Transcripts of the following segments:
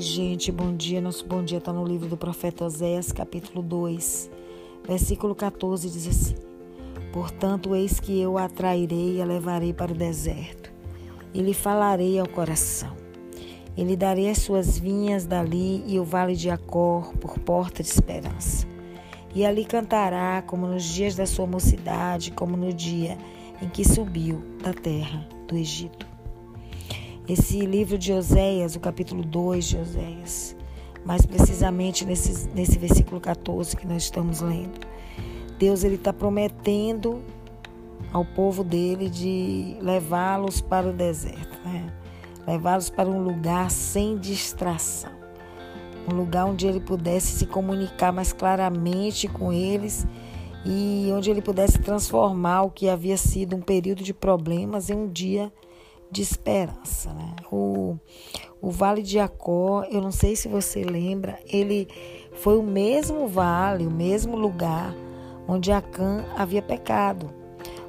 gente, bom dia. Nosso bom dia está no livro do profeta Oséias, capítulo 2, versículo 14, diz assim: Portanto, eis que eu a atrairei e a levarei para o deserto, e lhe falarei ao coração. E lhe darei as suas vinhas dali e o vale de Acor por porta de esperança. E ali cantará, como nos dias da sua mocidade, como no dia em que subiu da terra do Egito. Esse livro de Oséias, o capítulo 2 de Oséias, mais precisamente nesse, nesse versículo 14 que nós estamos lendo. Deus ele está prometendo ao povo dele de levá-los para o deserto, né? levá-los para um lugar sem distração, um lugar onde ele pudesse se comunicar mais claramente com eles e onde ele pudesse transformar o que havia sido um período de problemas em um dia de esperança. Né? O, o Vale de Jacó, eu não sei se você lembra, ele foi o mesmo vale, o mesmo lugar onde Acã havia pecado,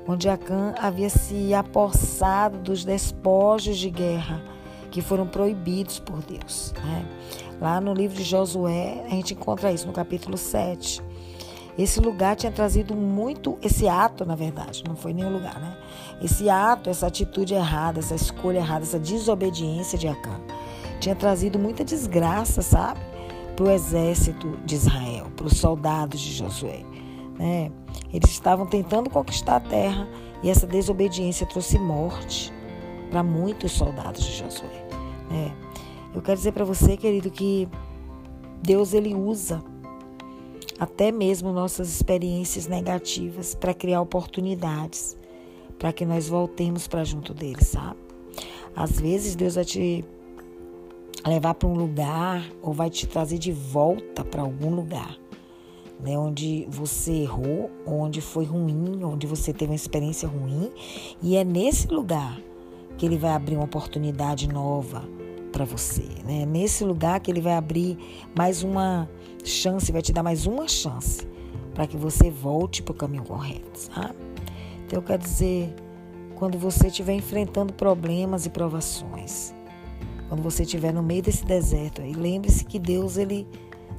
onde Acã havia se apossado dos despojos de guerra que foram proibidos por Deus. Né? Lá no livro de Josué, a gente encontra isso no capítulo 7. Esse lugar tinha trazido muito, esse ato, na verdade, não foi nenhum lugar, né? Esse ato, essa atitude errada, essa escolha errada, essa desobediência de Acã, tinha trazido muita desgraça, sabe? Para o exército de Israel, para os soldados de Josué. Né? Eles estavam tentando conquistar a terra e essa desobediência trouxe morte para muitos soldados de Josué. Né? Eu quero dizer para você, querido, que Deus ele usa até mesmo nossas experiências negativas para criar oportunidades para que nós voltemos para junto dele, sabe? Às vezes Deus vai te levar para um lugar ou vai te trazer de volta para algum lugar, né, onde você errou, onde foi ruim, onde você teve uma experiência ruim, e é nesse lugar que ele vai abrir uma oportunidade nova para você, né? Nesse lugar que ele vai abrir mais uma chance, vai te dar mais uma chance para que você volte para o caminho correto, sabe? Então eu quero dizer, quando você estiver enfrentando problemas e provações, quando você estiver no meio desse deserto, aí lembre-se que Deus ele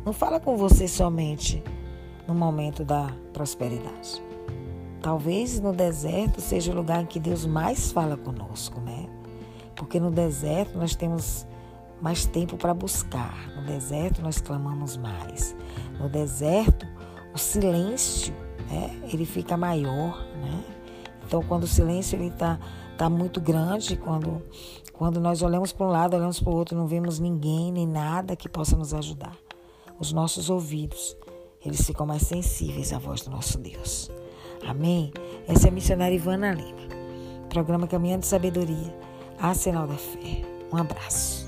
não fala com você somente no momento da prosperidade. Talvez no deserto seja o lugar em que Deus mais fala conosco, né? Porque no deserto nós temos mais tempo para buscar. No deserto nós clamamos mais. No deserto o silêncio, né, ele fica maior, né? Então quando o silêncio ele está tá muito grande, quando quando nós olhamos para um lado, olhamos para o outro, não vemos ninguém nem nada que possa nos ajudar. Os nossos ouvidos, eles ficam mais sensíveis à voz do nosso Deus. Amém? Essa é a missionária Ivana Lima. Programa Caminhando de Sabedoria a sinal da fé. Um abraço.